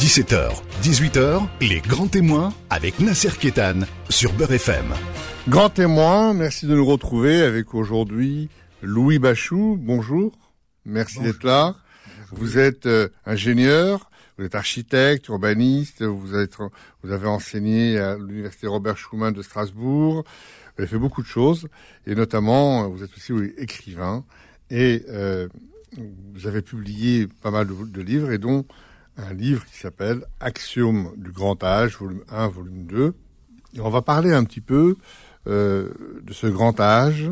17h, 18h, les grands témoins avec Nasser Kétan sur Beurre FM. Grand témoin, merci de nous retrouver avec aujourd'hui Louis Bachou. Bonjour, merci d'être là. Vous êtes euh, ingénieur, vous êtes architecte, urbaniste, vous, êtes, vous avez enseigné à l'université Robert Schumann de Strasbourg, vous avez fait beaucoup de choses, et notamment vous êtes aussi écrivain, et euh, vous avez publié pas mal de, de livres, et dont un livre qui s'appelle Axiome du grand âge, volume 1, volume 2. Et on va parler un petit peu euh, de ce grand âge,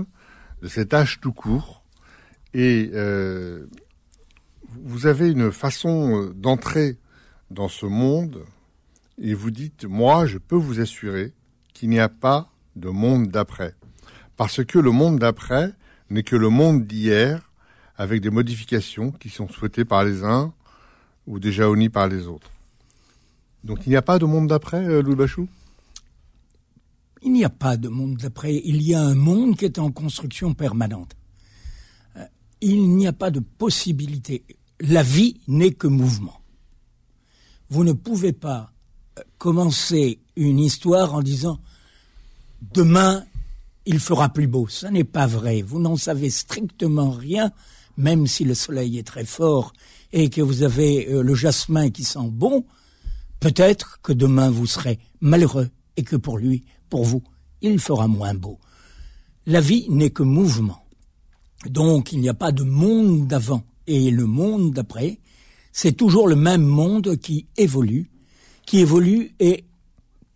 de cet âge tout court. Et euh, vous avez une façon d'entrer dans ce monde et vous dites, moi, je peux vous assurer qu'il n'y a pas de monde d'après. Parce que le monde d'après n'est que le monde d'hier avec des modifications qui sont souhaitées par les uns ou déjà unis par les autres. Donc il n'y a pas de monde d'après, euh, Louis Bachou? Il n'y a pas de monde d'après. Il y a un monde qui est en construction permanente. Euh, il n'y a pas de possibilité. La vie n'est que mouvement. Vous ne pouvez pas euh, commencer une histoire en disant demain il fera plus beau. Ce n'est pas vrai. Vous n'en savez strictement rien, même si le soleil est très fort et que vous avez euh, le jasmin qui sent bon, peut-être que demain vous serez malheureux et que pour lui, pour vous, il fera moins beau. La vie n'est que mouvement. Donc il n'y a pas de monde d'avant et le monde d'après. C'est toujours le même monde qui évolue, qui évolue et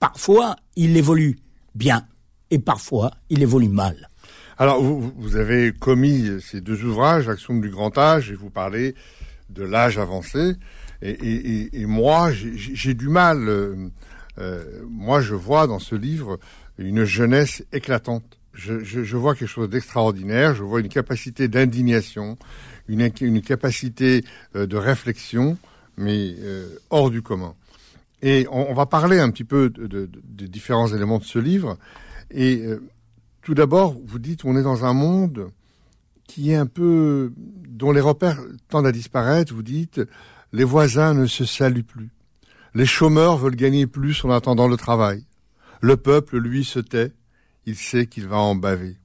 parfois il évolue bien et parfois il évolue mal. Alors vous, vous avez commis ces deux ouvrages, Action du grand âge, et vous parlez de l'âge avancé. Et, moi, j'ai du mal. Euh, euh, moi, je vois dans ce livre une jeunesse éclatante. Je, vois quelque chose d'extraordinaire. Je vois une capacité d'indignation, une, une, capacité euh, de réflexion, mais hors du commun. Et on, va parler un petit peu de, des différents éléments de ce livre. Et tout d'abord, vous dites, on est dans un monde qui est un peu dont les repères tendent à disparaître. Vous dites, les voisins ne se saluent plus. Les chômeurs veulent gagner plus en attendant le travail. Le peuple, lui, se tait. Il sait qu'il va en baver.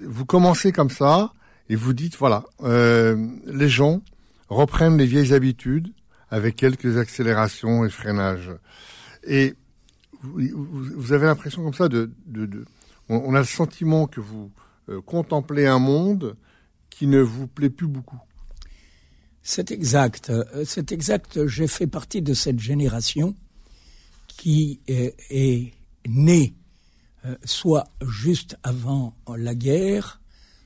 Vous commencez comme ça et vous dites, voilà, euh, les gens reprennent les vieilles habitudes avec quelques accélérations et freinages. Et vous, avez l'impression comme ça de, de, on, a le sentiment que vous euh, contempler un monde qui ne vous plaît plus beaucoup. C'est exact. Euh, c'est exact. J'ai fait partie de cette génération qui est, née euh, soit juste avant la guerre,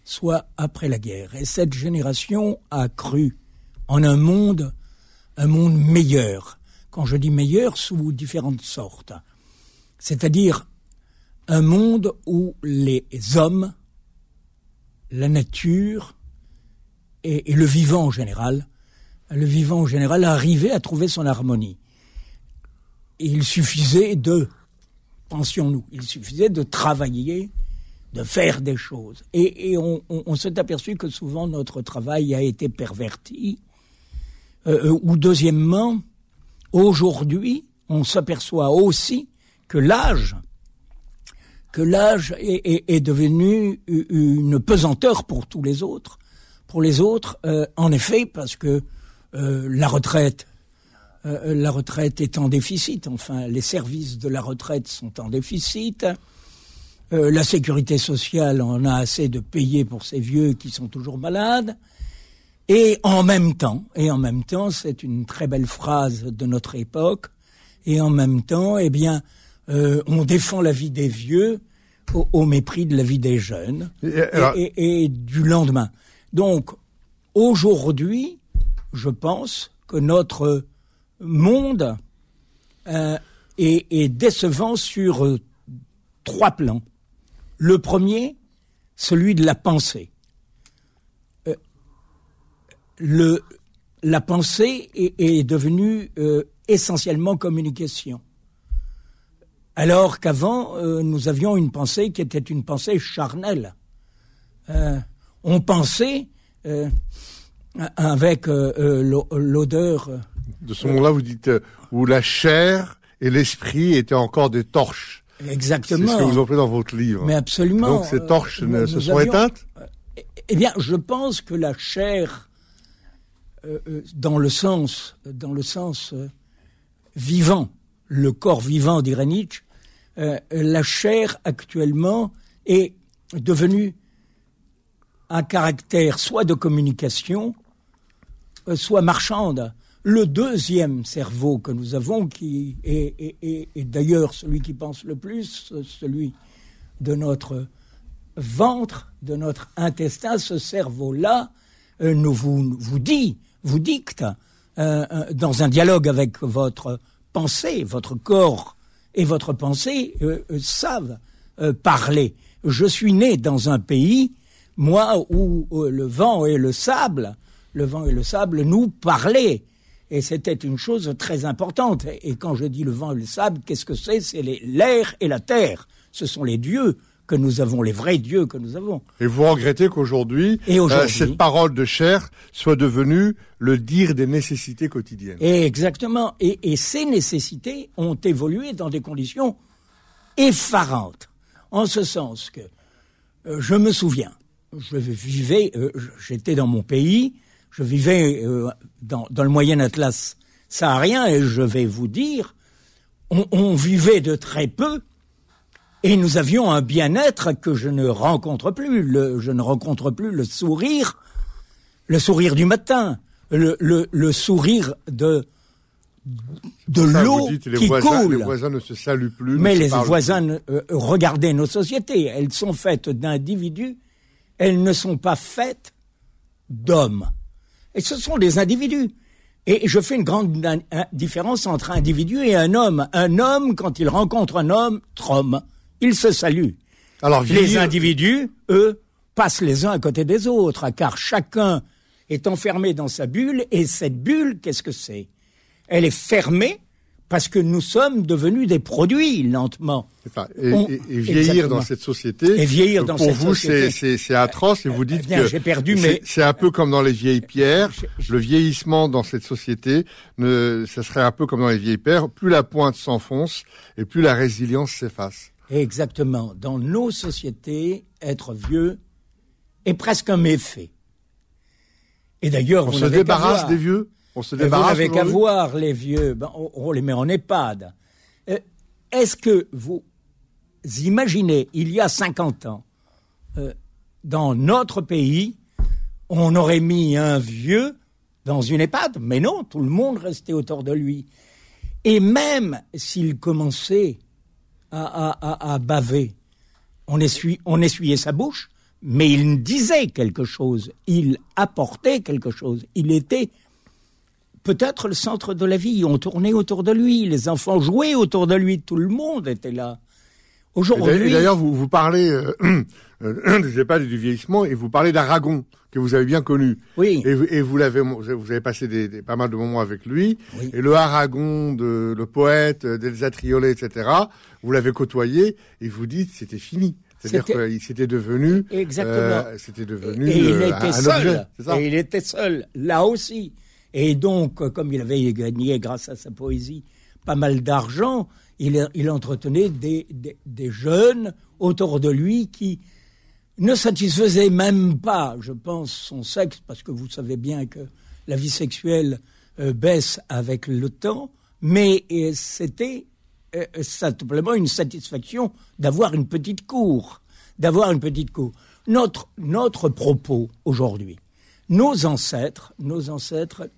soit après la guerre. Et cette génération a cru en un monde, un monde meilleur. Quand je dis meilleur, sous différentes sortes. C'est-à-dire un monde où les hommes la nature et, le vivant en général, le vivant en général arrivait à trouver son harmonie. il suffisait de, pensions-nous, il suffisait de travailler, de faire des choses. Et, on, s'est aperçu que souvent notre travail a été perverti. Euh, euh, ou deuxièmement, aujourd'hui, on s'aperçoit aussi que l'âge que l'âge est, devenu une pesanteur pour tous les autres. Pour les autres, euh, en effet, parce que euh, la retraite, euh, la retraite est en déficit. Enfin, les services de la retraite sont en déficit. la sécurité sociale en a assez de payer pour ces vieux qui sont toujours malades. Et en même temps, et en même temps, c'est une très belle phrase de notre époque. Et en même temps, eh bien, on défend la vie des vieux au, mépris de la vie des jeunes et, du lendemain. Donc, aujourd'hui, je pense que notre monde euh, est, décevant sur euh, trois plans. Le premier, celui de la pensée. le, la pensée est, devenue essentiellement communication. Alors qu'avant, euh, nous avions une pensée qui était une pensée charnelle. Euh, on pensait euh, avec l'odeur de ce monde-là, vous dites où la chair et l'esprit étaient encore des torches. Exactement. C'est ce que vous appelez dans votre livre. Mais absolument. Donc ces torches se sont éteintes Eh bien, je pense que la chair, euh, dans le sens, dans le sens vivant, le corps vivant dirait Nietzsche, la chair actuellement est devenue un caractère soit de communication, soit marchande. Le deuxième cerveau que nous avons, qui est, d'ailleurs celui qui pense le plus, celui de notre ventre, de notre intestin, ce cerveau-là euh, nous vous, dit, vous dicte, euh, euh, dans un dialogue avec votre pensée, votre corps et votre pensée savent parler. Je suis né dans un pays, moi, où le vent et le sable, le vent et le sable nous parlaient et c'était une chose très importante. Et quand je dis le vent et le sable, qu'est-ce que c'est? C'est l'air et la terre. Ce sont les dieux que nous avons, les vrais dieux que nous avons. Et vous regrettez qu'aujourd'hui, euh, cette parole de chair soit devenue le dire des nécessités quotidiennes. exactement. Et, ces nécessités ont évolué dans des conditions effarantes. En ce sens que euh, je me souviens, je vivais, euh, j'étais dans mon pays, je vivais dans, le Moyen Atlas saharien et je vais vous dire, on, vivait de très peu et nous avions un bien-être que je ne rencontre plus. Le, je ne rencontre plus le sourire, le sourire du matin, le, le, sourire de de l'eau qui coule. Les voisins ne se saluent plus. Mais les voisins, euh, regardez nos sociétés, elles sont faites d'individus, elles ne sont pas faites d'hommes. Et ce sont des individus. Et je fais une grande différence entre un individu et un homme. Un homme, quand il rencontre un homme, trom, il se salue. Alors, les individus, eux, passent les uns à côté des autres, car chacun est enfermé dans sa bulle, et cette bulle, qu'est-ce que c'est? Elle est fermée parce que nous sommes devenus des produits lentement. et, vieillir dans cette société. Et vieillir dans pour vous, c'est atroce et vous dites eh que j'ai perdu, mais c'est un peu comme dans les vieilles pierres. Le vieillissement dans cette société, ne, ça serait un peu comme dans les vieilles pierres. Plus la pointe s'enfonce et plus la résilience s'efface. Exactement. Dans nos sociétés, être vieux est presque un méfait. Et d'ailleurs, on se débarrasse des vieux. On se débarrasse. Vous n'avez qu'à voir les vieux. Ben, on, les met en EHPAD. Euh, est-ce que vous imaginez, il y a 50 ans, euh, dans notre pays, on aurait mis un vieux dans une EHPAD? Mais non, tout le monde restait autour de lui. Et même s'il commençait à, baver, on, essuyait sa bouche, mais il disait quelque chose, il apportait quelque chose, il était peut-être le centre de la vie. On tournait autour de lui, les enfants jouaient autour de lui, tout le monde était là. Aujourd'hui. D'ailleurs, vous, vous parlez euh, euh, des EHPAD et du vieillissement, et vous parlez d'Aragon, que vous avez bien connu. Oui. Et, et vous l'avez, vous avez passé des, des, pas mal de moments avec lui. Oui. Et le Aragon, de, le poète d'Elsa Triolet, etc. Vous l'avez côtoyé, et vous dites c'était fini. C'est-à-dire qu'il s'était devenu. Exactement. Euh, c'était devenu. Et il était seul. et il était seul, là aussi. Et donc, comme il avait gagné grâce à sa poésie pas mal d'argent, il, entretenait des, des, jeunes autour de lui qui ne satisfaisaient même pas, je pense, son sexe, parce que vous savez bien que la vie sexuelle euh, baisse avec le temps, mais euh, c'était euh, simplement une satisfaction d'avoir une petite cour, d'avoir une petite cour. Notre, notre propos aujourd'hui, nos ancêtres, nos ancêtres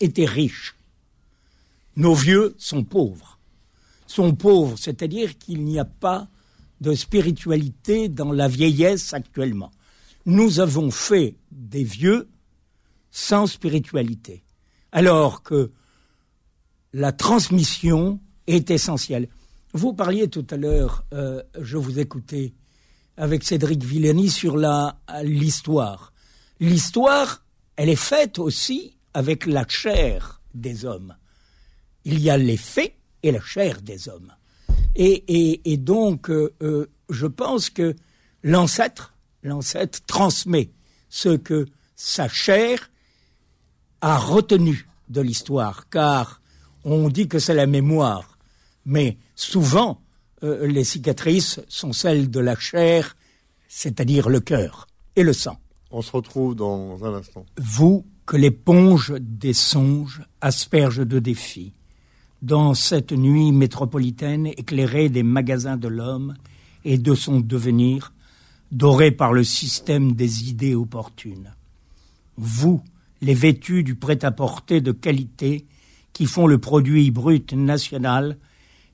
étaient riches. Nos vieux sont pauvres. Sont pauvres, c'est-à-dire qu'il n'y a pas de spiritualité dans la vieillesse actuellement. Nous avons fait des vieux sans spiritualité, alors que la transmission est essentielle. Vous parliez tout à l'heure, euh, je vous écoutais avec Cédric Villani sur l'histoire. L'histoire, elle est faite aussi avec la chair des hommes. Il y a les faits et la chair des hommes. Et, donc, euh, euh, je pense que l'ancêtre, l'ancêtre transmet ce que sa chair a retenu de l'histoire, car on dit que c'est la mémoire, mais souvent euh, les cicatrices sont celles de la chair, c'est-à-dire le cœur et le sang. On se retrouve dans un instant. Vous, que l'éponge des songes asperge de défis, dans cette nuit métropolitaine éclairée des magasins de l'homme et de son devenir, dorée par le système des idées opportunes. Vous, les vêtus du prêt-à-porter de qualité qui font le produit brut national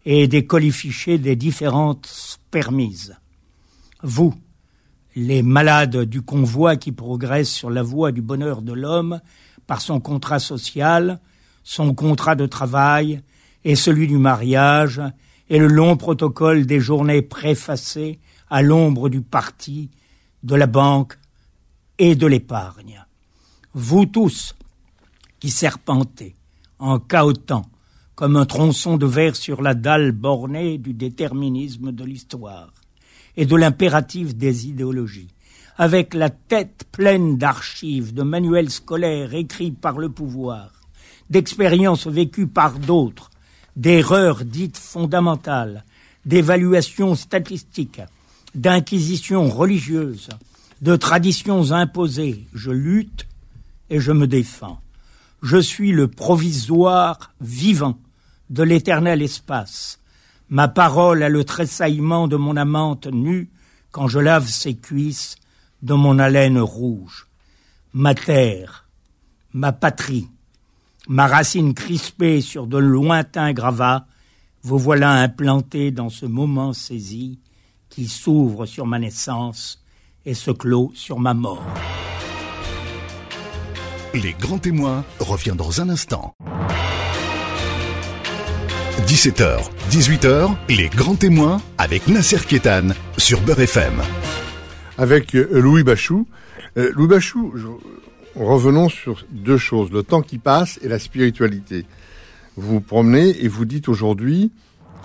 et des colifichets des différentes permises. Vous, les malades du convoi qui progressent sur la voie du bonheur de l'homme par son contrat social, son contrat de travail et celui du mariage et le long protocole des journées préfacées à l'ombre du parti, de la banque et de l'épargne. Vous tous qui serpentez en cahotant comme un tronçon de verre sur la dalle bornée du déterminisme de l'histoire et de l'impératif des idéologies, avec la tête pleine d'archives, de manuels scolaires écrits par le pouvoir, d'expériences vécues par d'autres, d'erreurs dites fondamentales, d'évaluations statistiques, d'inquisitions religieuses, de traditions imposées, je lutte et je me défends. Je suis le provisoire vivant de l'éternel espace. Ma parole a le tressaillement de mon amante nue quand je lave ses cuisses de mon haleine rouge. Ma terre, ma patrie, ma racine crispée sur de lointains gravats, vous voilà implanté dans ce moment saisi qui s'ouvre sur ma naissance et se clôt sur ma mort. Les grands témoins revient dans un instant. 17h, 18h, les grands témoins avec Nasser Kétan sur Beurre FM. Avec euh, Louis Bachou. Euh, Louis Bachou, revenons sur deux choses, le temps qui passe et la spiritualité. Vous vous promenez et vous dites aujourd'hui,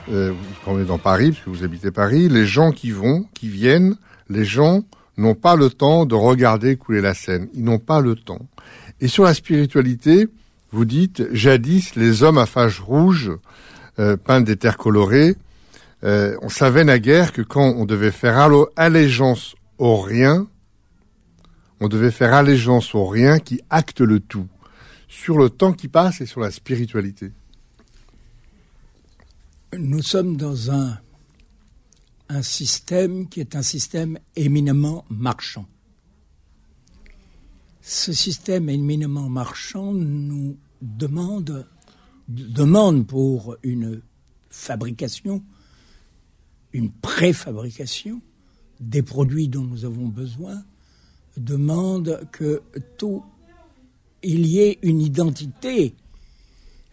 euh, vous vous promenez dans Paris, parce que vous habitez Paris, les gens qui vont, qui viennent, les gens n'ont pas le temps de regarder couler la Seine. Ils n'ont pas le temps. Et sur la spiritualité, vous dites, jadis, les hommes à fage rouge euh, peintes des terres colorées. Euh, on savait naguère que quand on devait faire allégeance au rien, on devait faire allégeance au rien qui acte le tout, sur le temps qui passe et sur la spiritualité. Nous sommes dans un, système qui est un système éminemment marchand. Ce système éminemment marchand nous demande demande pour une fabrication, une préfabrication des produits dont nous avons besoin, demande que tout il y ait une identité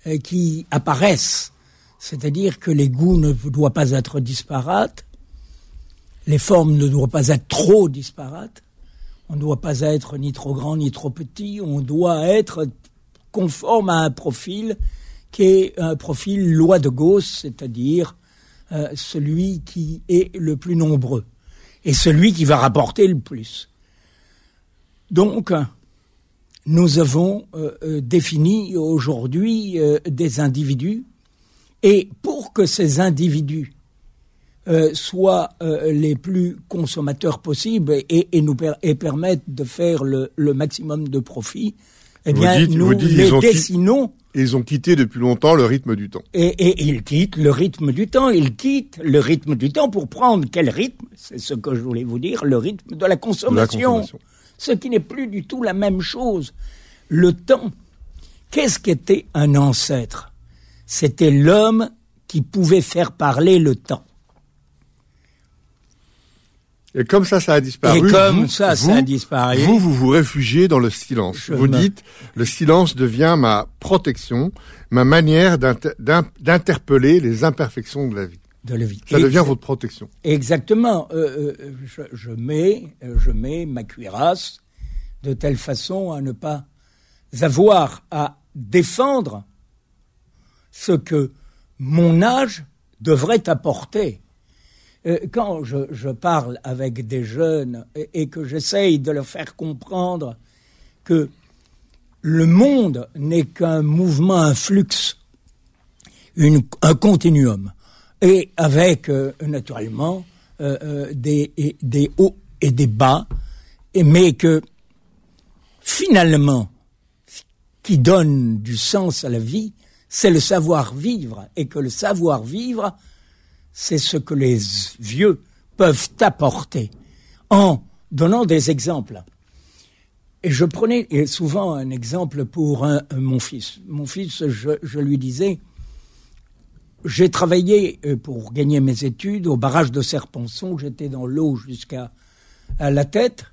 euh, qui apparaisse, c'est-à-dire que les goûts ne doivent pas être disparates, les formes ne doivent pas être trop disparates, on ne doit pas être ni trop grand ni trop petit, on doit être conforme à un profil qui est un profil loi de Gauss, c'est-à-dire euh, celui qui est le plus nombreux et celui qui va rapporter le plus. Donc, nous avons euh, euh, défini aujourd'hui des individus et pour que ces individus soient les plus consommateurs possibles et, nous et permettent de faire le, maximum de profit, eh bien, nous les dessinons ils ont quitté depuis longtemps le rythme du temps. Et, ils quittent le rythme du temps. Ils quittent le rythme du temps pour prendre quel rythme? C'est ce que je voulais vous dire, le rythme de la consommation. Ce qui n'est plus du tout la même chose. Le temps. Qu'est-ce qu'était un ancêtre? C'était l'homme qui pouvait faire parler le temps. Et comme ça, ça a disparu. Et comme ça, ça a disparu. Vous, vous vous réfugiez dans le silence. vous dites, le silence devient ma protection, ma manière d'interpeller les imperfections de la vie. De. Ça devient votre protection. Exactement. Euh, euh, je, je, mets, euh, je mets ma cuirasse de telle façon à ne pas avoir à défendre ce que mon âge devrait apporter. Euh, quand je, parle avec des jeunes et, que j'essaye de leur faire comprendre que le monde n'est qu'un mouvement, un flux, un continuum, et avec naturellement des, des hauts et des bas, mais que finalement, ce qui donne du sens à la vie, c'est le savoir-vivre, et que le savoir-vivre, c'est ce que les vieux peuvent apporter en donnant des exemples. Et je prenais souvent un exemple pour mon fils. Mon fils, je, lui disais, j'ai travaillé euh, pour gagner mes études au barrage de Serponçon, j'étais dans l'eau jusqu'à la tête,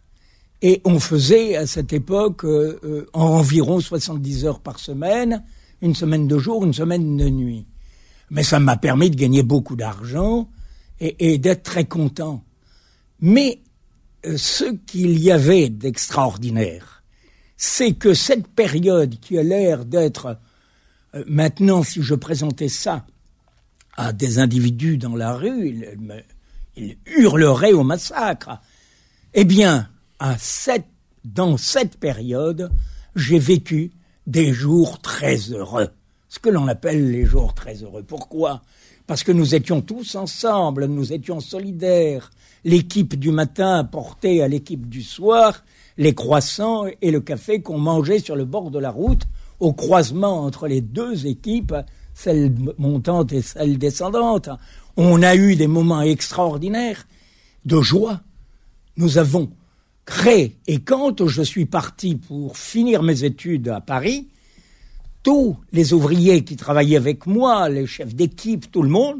et on faisait à cette époque euh, euh, environ 70 heures par semaine, une semaine de jour, une semaine de nuit. Mais ça m'a permis de gagner beaucoup d'argent et, d'être très content. Mais euh, ce qu'il y avait d'extraordinaire, c'est que cette période qui a l'air d'être euh, maintenant, si je présentais ça à des individus dans la rue, ils, ils hurleraient au massacre. Eh bien, dans cette période, j'ai vécu des jours très heureux. Ce que l'on appelle les jours très heureux. Pourquoi? Parce que nous étions tous ensemble, nous étions solidaires. L'équipe du matin portait à l'équipe du soir les croissants et le café qu'on mangeait sur le bord de la route, au croisement entre les deux équipes, celle montante et celle descendante. On a eu des moments extraordinaires de joie. Nous avons créé, et quand je suis parti pour finir mes études à Paris, tous les ouvriers qui travaillaient avec moi, les chefs d'équipe, tout le monde,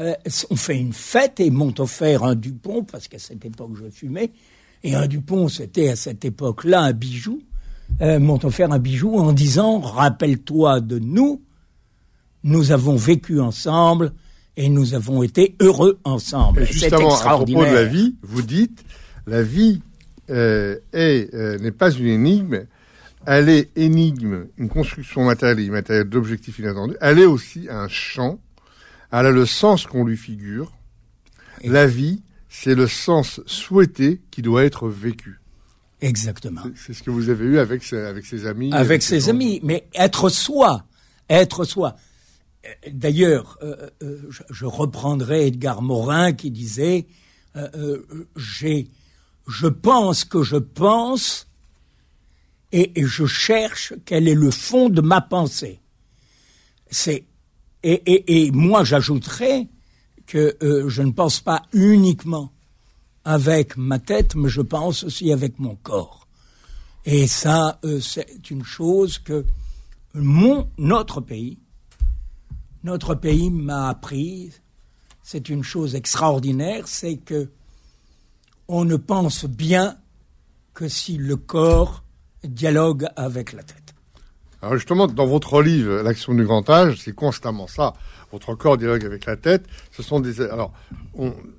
euh, ont fait une fête et m'ont offert un Dupont, parce qu'à cette époque je fumais, et un Dupont c'était à cette époque-là un bijou, euh, m'ont offert un bijou en disant rappelle-toi de nous, nous avons vécu ensemble et nous avons été heureux ensemble. justement, à propos de la vie, vous dites la vie euh, n'est pas une énigme, elle est énigme, une construction matérielle et immatérielle d'objectifs inattendus. Elle est aussi un champ. Elle a le sens qu'on lui figure. La vie, c'est le sens souhaité qui doit être vécu. Exactement. C'est ce que vous avez eu avec, avec ses amis. Avec, ses amis, mais être soi, être soi. D'ailleurs, euh, euh, je, reprendrai Edgar Morin qui disait euh, j'ai, je pense que je pense et, je cherche quel est le fond de ma pensée. C'est et, moi j'ajouterais que je ne pense pas uniquement avec ma tête, mais je pense aussi avec mon corps. Et ça, c'est une chose que mon notre pays, notre pays m'a appris. C'est une chose extraordinaire, c'est que on ne pense bien que si le corps dialogue avec la tête. Alors justement, dans votre livre, L'action du grand âge, c'est constamment ça. Votre corps dialogue avec la tête. Ce sont des. Alors,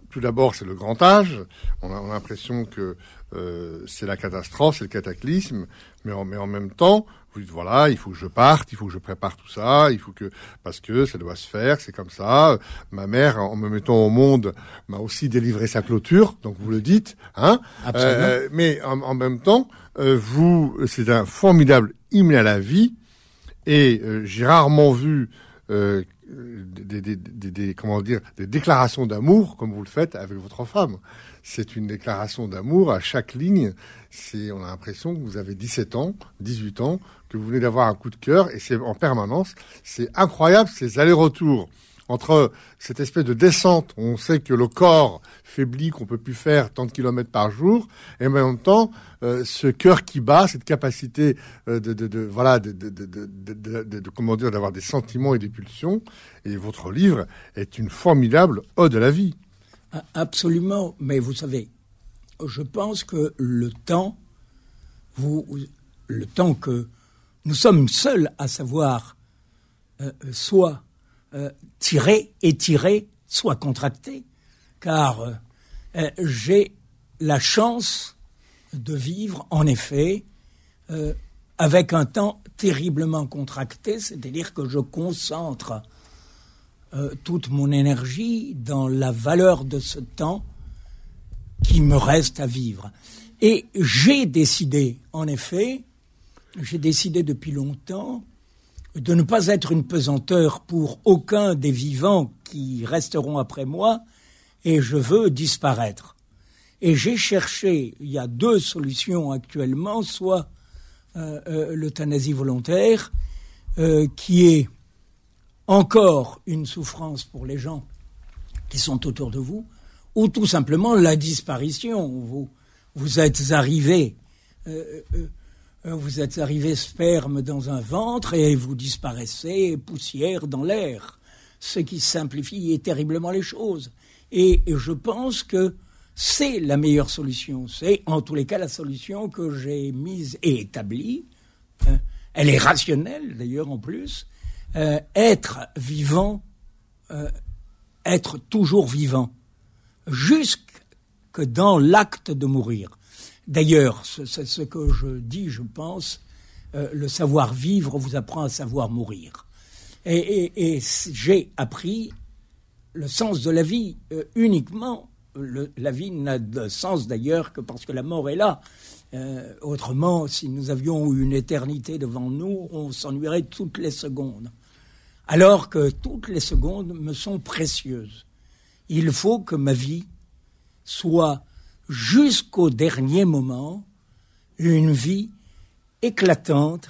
tout d'abord, c'est le grand âge. On a, l'impression que euh, c'est la catastrophe, c'est le cataclysme, mais en, mais en même temps, vous dites voilà, il faut que je parte, il faut que je prépare tout ça, il faut que parce que ça doit se faire, c'est comme ça. Ma mère, en me mettant au monde, m'a aussi délivré sa clôture, donc vous le dites, hein. Euh, mais en, même temps, euh, vous, c'est un formidable hymne à la vie, et euh, j'ai rarement vu euh, des, des, des, comment dire, des déclarations d'amour comme vous le faites avec votre femme. C'est une déclaration d'amour à chaque ligne. C'est, on a l'impression que vous avez 17 ans, 18 ans, que vous venez d'avoir un coup de cœur et c'est en permanence. C'est incroyable ces allers-retours entre cette espèce de descente, on sait que le corps faiblit, qu'on peut plus faire tant de kilomètres par jour, et en même temps euh, ce cœur qui bat, cette capacité euh, de, de, de, voilà de, de, comment dire d'avoir des sentiments et des pulsions. Et votre livre est une formidable ode à la vie. Absolument, mais vous savez, je pense que le temps, vous, le temps que nous sommes seuls à savoir euh, soit euh, tirer, étirer, soit contracter, car euh, euh, j'ai la chance de vivre en effet avec un temps terriblement contracté, c'est-à-dire que je concentre toute mon énergie dans la valeur de ce temps qui me reste à vivre. Et j'ai décidé, en effet, j'ai décidé depuis longtemps de ne pas être une pesanteur pour aucun des vivants qui resteront après moi, et je veux disparaître. Et j'ai cherché, il y a deux solutions actuellement, soit euh, euh, l'euthanasie volontaire, euh, qui est encore une souffrance pour les gens qui sont autour de vous, ou tout simplement la disparition. Vous, vous êtes arrivé, euh, euh, euh, vous êtes arrivé sperme dans un ventre et vous disparaissez poussière dans l'air, ce qui simplifie terriblement les choses. Et, je pense que c'est la meilleure solution. C'est en tous les cas la solution que j'ai mise et établie. elle est rationnelle d'ailleurs en plus. Être vivant, être toujours vivant jusque dans l'acte de mourir. D'ailleurs, c'est ce que je dis, je pense, euh, le savoir-vivre vous apprend à savoir mourir. Et, j'ai appris le sens de la vie euh, uniquement. la vie n'a de sens d'ailleurs que parce que la mort est là. Euh, autrement, si nous avions une éternité devant nous, on s'ennuierait toutes les secondes. Alors que toutes les secondes me sont précieuses. Il faut que ma vie soit jusqu'au dernier moment une vie éclatante,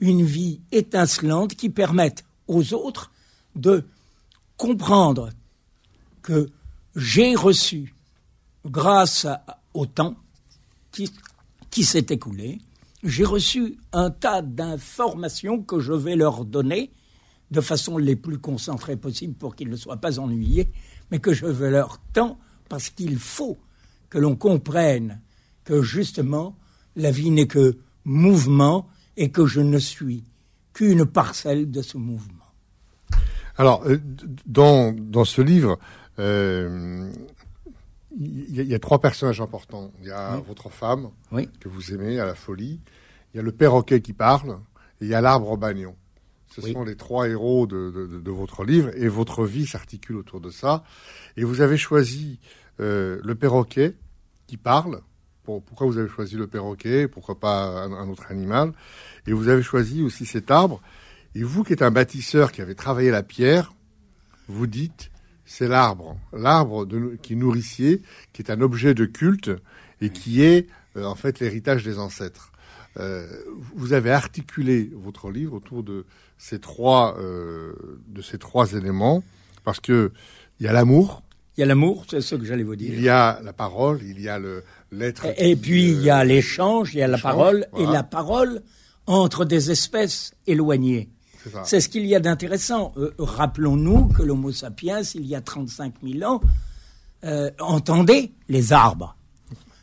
une vie étincelante qui permette aux autres de comprendre que j'ai reçu, grâce au temps qui, s'est écoulé, j'ai reçu un tas d'informations que je vais leur donner de façon les plus concentrées possible pour qu'ils ne soient pas ennuyés, mais que je veux leur temps parce qu'il faut que l'on comprenne que justement la vie n'est que mouvement et que je ne suis qu'une parcelle de ce mouvement. Alors, euh, dans, dans ce livre, euh, il y, a trois personnages importants. Il y a votre femme, que vous aimez à la folie. Il y a le perroquet qui parle. Et il y a l'arbre au bagnon. Ce sont les trois héros de, de, votre livre. Et votre vie s'articule autour de ça. Et vous avez choisi euh, le perroquet qui parle. pourquoi vous avez choisi le perroquet? Pourquoi pas un, autre animal? Et vous avez choisi aussi cet arbre. Et vous, qui êtes un bâtisseur qui avez travaillé la pierre, vous dites c'est l'arbre, l'arbre qui nourricier, qui est un objet de culte et qui est euh, en fait l'héritage des ancêtres. Euh, vous avez articulé votre livre autour de ces trois de ces trois éléments parce que il y a l'amour, il y a l'amour, c'est ce que j'allais vous dire. Il y a la parole, il y a le l'être. Et, puis il y a l'échange, il y a la parole et la parole entre des espèces éloignées. C'est ce qu'il y a d'intéressant. Euh, rappelons-nous que l'Homo sapiens, il y a 35 000 ans, euh, entendait les arbres.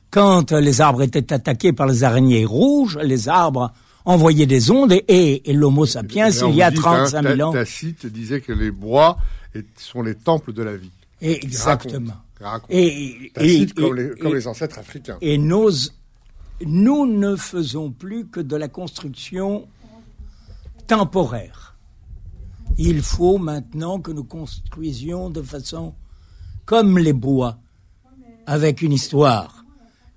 Quand les arbres étaient attaqués par les araignées rouges, les arbres envoyaient des ondes et, l'Homo sapiens, il y a 35 000 ans. Tacite disait que les bois sont les temples de la vie. Exactement. Et, comme, les, ancêtres africains. Et nous ne faisons plus que de la construction temporaire. Il faut maintenant que nous construisions de façon comme les bois, avec une histoire.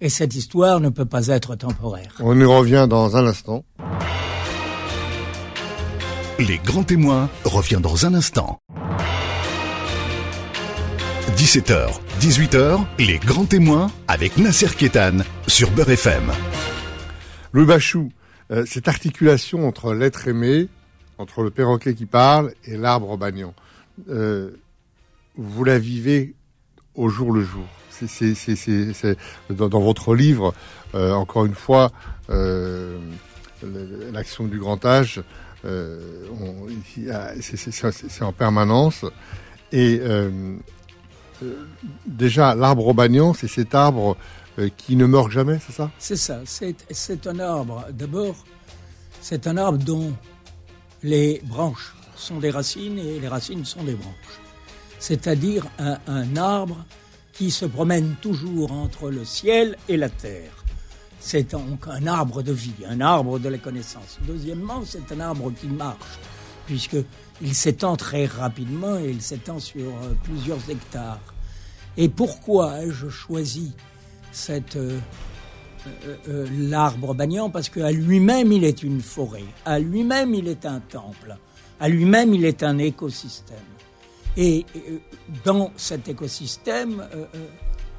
Et cette histoire ne peut pas être temporaire. On y revient dans un instant. Les grands témoins revient dans un instant. 17h, 18h, les grands témoins avec Nasser Kétan sur Beurre FM. Louis Bachou, euh, cette articulation entre l'être aimé, entre le perroquet qui parle et l'arbre bagnon, euh, vous la vivez au jour le jour? C'est dans, votre livre, euh, encore une fois, l'action du grand âge, c'est en permanence. Et euh, déjà, l'arbre au bagnon, c'est cet arbre euh, qui ne meurt jamais, c'est ça? C'est ça. C'est un arbre, d'abord, c'est un arbre dont les branches sont des racines et les racines sont des branches. C'est-à-dire un, arbre qui se promène toujours entre le ciel et la terre. C'est donc un arbre de vie, un arbre de la connaissance. Deuxièmement, c'est un arbre qui marche, puisqu'il s'étend très rapidement et il s'étend sur euh, plusieurs hectares. Et pourquoi ai-je choisi cette, euh, euh, l'arbre banyan parce qu'à lui-même il est une forêt, à lui-même il est un temple, à lui-même il est un écosystème. Et dans cet écosystème,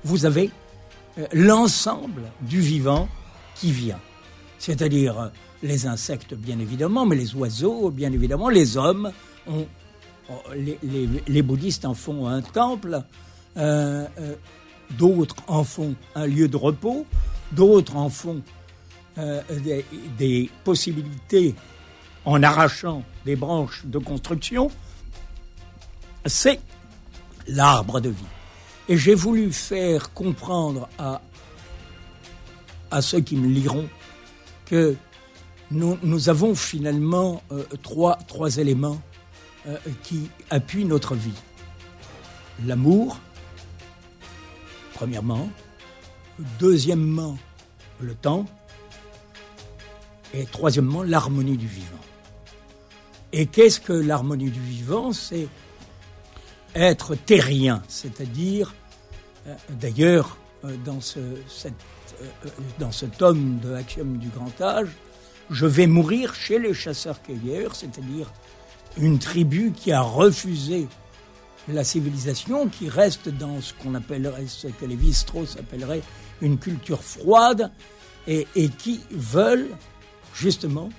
vous avez l'ensemble du vivant qui vient. C'est-à-dire les insectes, bien évidemment, mais les oiseaux, bien évidemment, les hommes. les, bouddhistes en font un temple, euh, euh, d'autres en font un lieu de repos, d'autres en font euh, des, possibilités en arrachant des branches de construction. C'est l'arbre de vie. Et j'ai voulu faire comprendre à, ceux qui me liront que nous, avons finalement euh, trois, éléments euh, qui appuient notre vie. L'amour, premièrement. Deuxièmement, le temps. Et troisièmement, l'harmonie du vivant. Et qu'est-ce que l'harmonie du vivant? Être terrien, c'est-à-dire, euh, d'ailleurs, dans, ce, dans ce tome de Axiome du grand âge, je vais mourir chez les chasseurs-cueilleurs, c'est-à-dire une tribu qui a refusé la civilisation, qui reste dans ce qu'on appellerait, ce que les Strauss appelleraient une culture froide, et qui veulent justement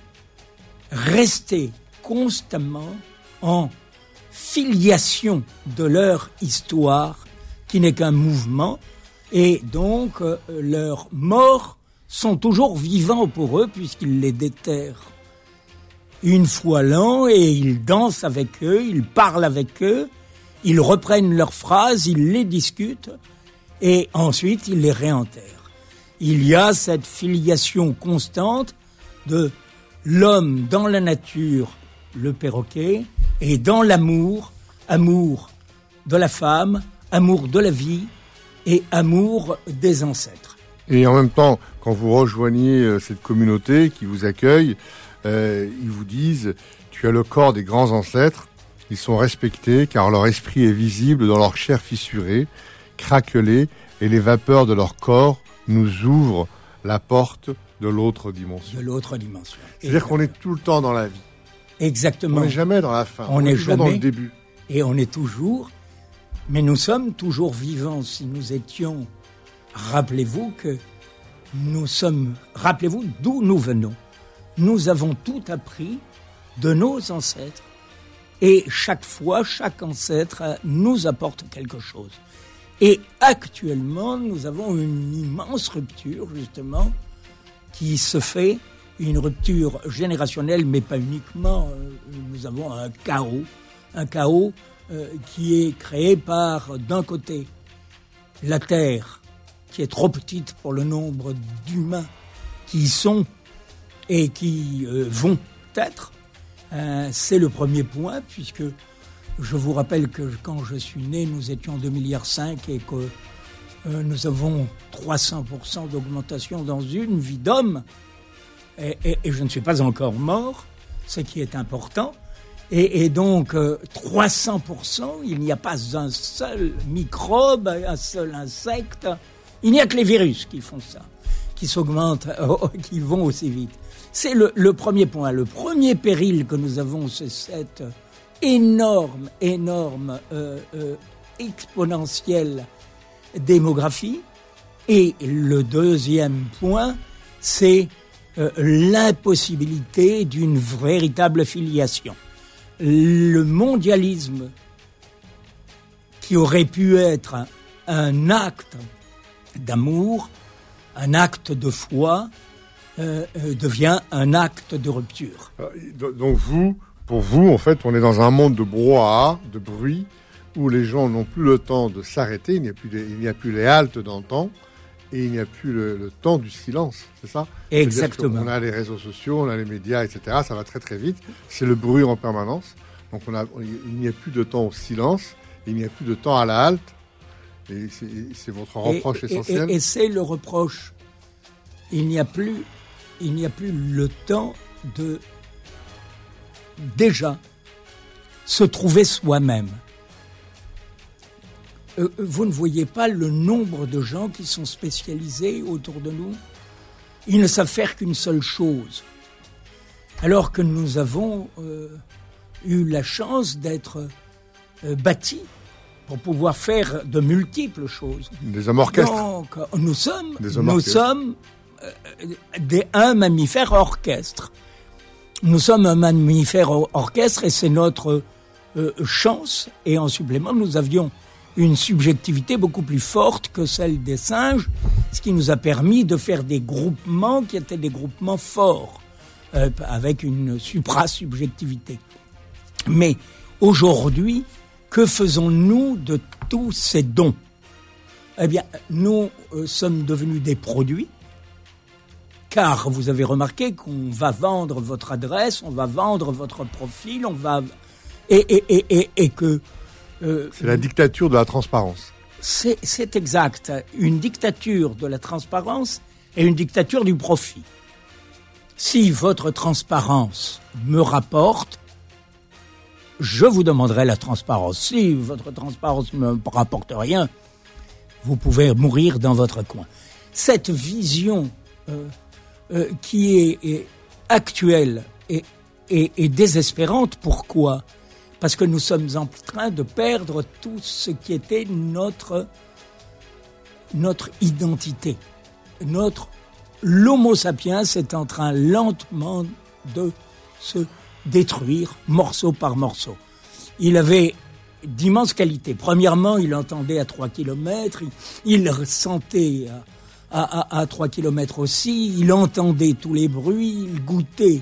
rester constamment en filiation de leur histoire, qui n'est qu'un mouvement, et donc euh, leur mort sont toujours vivants pour eux puisqu'ils les déterrent une fois l'an et ils dansent avec eux, ils parlent avec eux, ils reprennent leurs phrases, ils les discutent et ensuite ils les réenterrent. Il y a cette filiation constante de l'homme dans la nature, le perroquet, et dans l'amour, amour de la femme, amour de la vie et amour des ancêtres. Et en même temps, quand vous rejoignez euh, cette communauté qui vous accueille, euh, ils vous disent, tu as le corps des grands ancêtres, ils sont respectés car leur esprit est visible dans leur chair fissurée, craquelée, et les vapeurs de leur corps nous ouvrent la porte de l'autre dimension. De l'autre dimension. C'est-à-dire qu'on est tout le temps dans la vie. Exactement. On n'est jamais dans la fin. On, est, toujours dans le début. Et on est toujours, mais nous sommes toujours vivants. Si nous étions rappelez-vous que nous sommes, rappelez-vous d'où nous venons. Nous avons tout appris de nos ancêtres et chaque fois, chaque ancêtre nous apporte quelque chose. Et actuellement, nous avons une immense rupture, justement, qui se fait, une rupture générationnelle, mais pas uniquement. Euh, nous avons un chaos, un chaos euh, qui est créé par, d'un côté, la Terre, qui est trop petite pour le nombre d'humains qui y sont et qui euh, vont être. C'est le premier point, puisque je vous rappelle que quand je suis né, nous étions 2,5 milliards et que nous avons 300% d'augmentation dans une vie d'homme. Et, je ne suis pas encore mort, ce qui est important. Et, donc, 300%, il n'y a pas un seul microbe, un seul insecte il n'y a que les virus qui font ça, qui s'augmentent, qui vont aussi vite. C'est le, premier point. Le premier péril que nous avons, c'est cette énorme, énorme, euh, euh, exponentielle démographie. Et le deuxième point, c'est euh, l'impossibilité d'une véritable filiation. Le mondialisme, qui aurait pu être un acte d'amour, un acte de foi euh, euh, devient un acte de rupture. Donc vous, pour vous, en fait, on est dans un monde de brouhaha, de bruit, où les gens n'ont plus le temps de s'arrêter, il n'y a, plus il n'y a plus les haltes temps, et il n'y a plus le, temps du silence, c'est ça? Exactement. On a les réseaux sociaux, on a les médias, etc. Ça va très très vite. C'est le bruit en permanence. Donc on a, il n'y a plus de temps au silence, il n'y a plus de temps à la halte, et c'est votre reproche essentiel. Et, c'est le reproche. Il n'y a plus, il n'y a plus le temps de déjà se trouver soi-même. Euh, vous ne voyez pas le nombre de gens qui sont spécialisés autour de nous? Ils ne savent faire qu'une seule chose. Alors que nous avons euh, eu la chance d'être euh, bâtis pour pouvoir faire de multiples choses. Des hommes orchestres. Donc, nous sommes, nous sommes des, un mammifère orchestre. Nous sommes un mammifère orchestre et c'est notre chance. Et en supplément, nous avions une subjectivité beaucoup plus forte que celle des singes, ce qui nous a permis de faire des groupements qui étaient des groupements forts, euh, avec une supra-subjectivité. Mais aujourd'hui, que faisons-nous de tous ces dons? Eh bien, nous euh, sommes devenus des produits, car vous avez remarqué qu'on va vendre votre adresse, on va vendre votre profil, on va et, et, et, et, et que euh, c'est la dictature de la transparence. C'est exact. Une dictature de la transparence et une dictature du profit. Si votre transparence me rapporte, je vous demanderai la transparence. Si votre transparence ne me rapporte rien, vous pouvez mourir dans votre coin. Cette vision euh, euh, qui est, actuelle et, et désespérante, pourquoi? Parce que nous sommes en train de perdre tout ce qui était notre, notre identité. Notre, l'homo sapiens est en train lentement de se détruire morceau par morceau. Il avait d'immenses qualités. Premièrement, il entendait à 3 km, il, ressentait à, à, à 3 km aussi, il entendait tous les bruits, il goûtait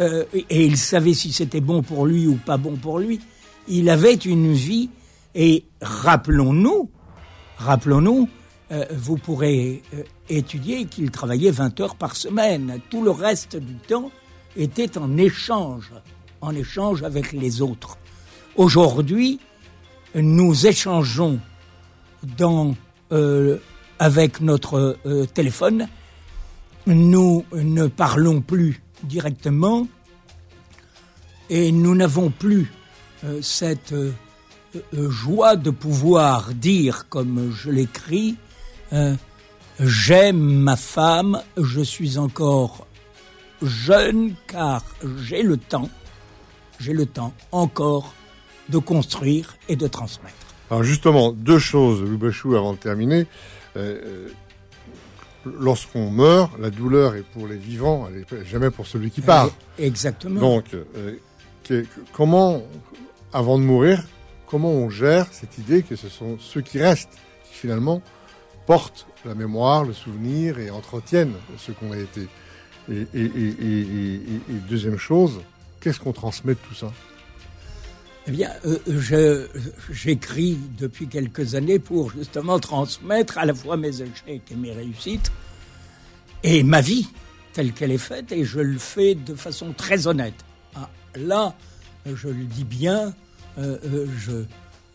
euh, et il savait si c'était bon pour lui ou pas bon pour lui. Il avait une vie et rappelons-nous, rappelons-nous, euh, vous pourrez euh, étudier qu'il travaillait 20 heures par semaine. Tout le reste du temps était en échange, en échange avec les autres. Aujourd'hui, nous échangeons dans, avec notre téléphone. Nous ne parlons plus directement et nous n'avons plus euh, cette euh, euh, joie de pouvoir dire, comme je l'écris, j'aime ma femme, je suis encore jeune car j'ai le temps, j'ai le temps encore de construire et de transmettre. Alors justement, deux choses, Loubachou, avant de terminer lorsqu'on meurt, la douleur est pour les vivants, elle n'est jamais pour celui qui part. Exactement. Donc, euh, comment, avant de mourir, comment on gère cette idée que ce sont ceux qui restent qui finalement portent la mémoire, le souvenir et entretiennent ce qu'on a été. Et, deuxième chose, qu'est-ce qu'on transmet de tout ça? Eh bien, euh, j'écris depuis quelques années pour justement transmettre à la fois mes échecs et mes réussites et ma vie telle qu'elle est faite, et je le fais de façon très honnête. Ah, là, je le dis bien, euh, euh, je,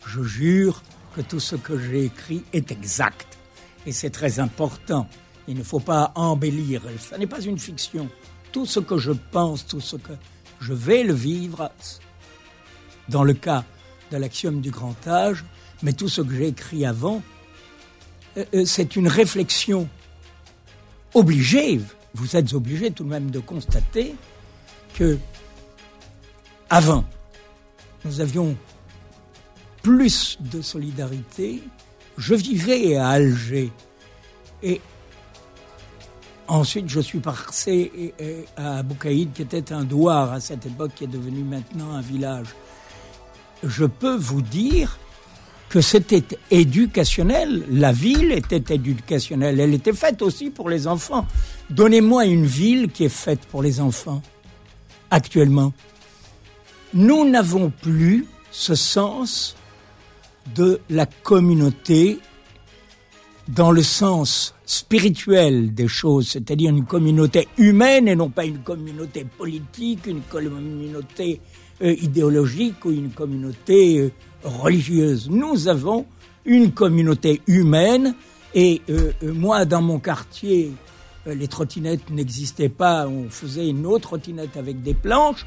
je jure que tout ce que j'ai écrit est exact. Et c'est très important. Il ne faut pas embellir. Ce n'est pas une fiction. Tout ce que je pense, tout ce que je vais le vivre, dans le cas de l'axiome du grand âge, mais tout ce que j'ai écrit avant, euh, euh, c'est une réflexion obligée. Vous êtes obligé tout de même de constater que avant, nous avions plus de solidarité. Je vivais à Alger et ensuite je suis passé à Boucaïd qui était un douar à cette époque qui est devenu maintenant un village je peux vous dire que c'était éducationnel. La ville était éducationnelle. Elle était faite aussi pour les enfants. Donnez-moi une ville qui est faite pour les enfants. Actuellement, nous n'avons plus ce sens de la communauté dans le sens spirituel des choses, c'est-à-dire une communauté humaine et non pas une communauté politique, une communauté euh, idéologique ou une communauté euh, religieuse. Nous avons une communauté humaine et euh, moi, dans mon quartier, les trottinettes n'existaient pas. On faisait une autre trottinette avec des planches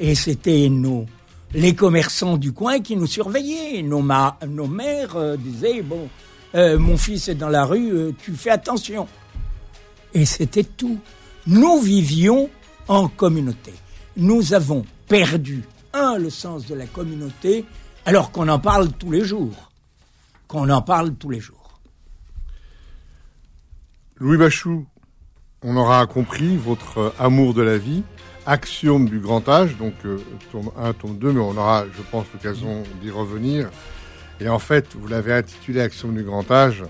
et c'était nos les commerçants du coin qui nous surveillaient. Nos, nos mères disaient bon, mon fils est dans la rue, tu fais attention. Et c'était tout. Nous vivions en communauté. Nous avons perdu, un, le sens de la communauté, alors qu'on en parle tous les jours. Qu'on en parle tous les jours. Louis Bachou, on aura compris votre amour de la vie, axiome du grand âge, donc euh, tome 1, tome 2, mais on aura, je pense, l'occasion d'y revenir. Et en fait, vous l'avez intitulé Axiome du grand âge.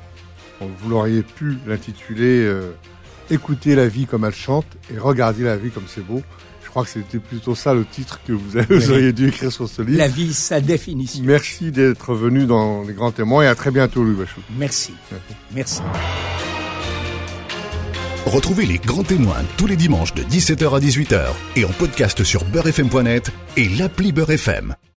vous l'auriez pu l'intituler euh, Écoutez la vie comme elle chante et regardez la vie comme c'est beau. Je crois que c'était plutôt ça le titre que vous, avez, auriez dû écrire sur ce livre. La vie, sa définition. Merci d'être venu dans les grands témoins et à très bientôt, Louis Bachou. Merci. Merci. Retrouvez les grands témoins tous les dimanches de 17h à 18h et en podcast sur beurrefm.net et l'appli Beurrefm.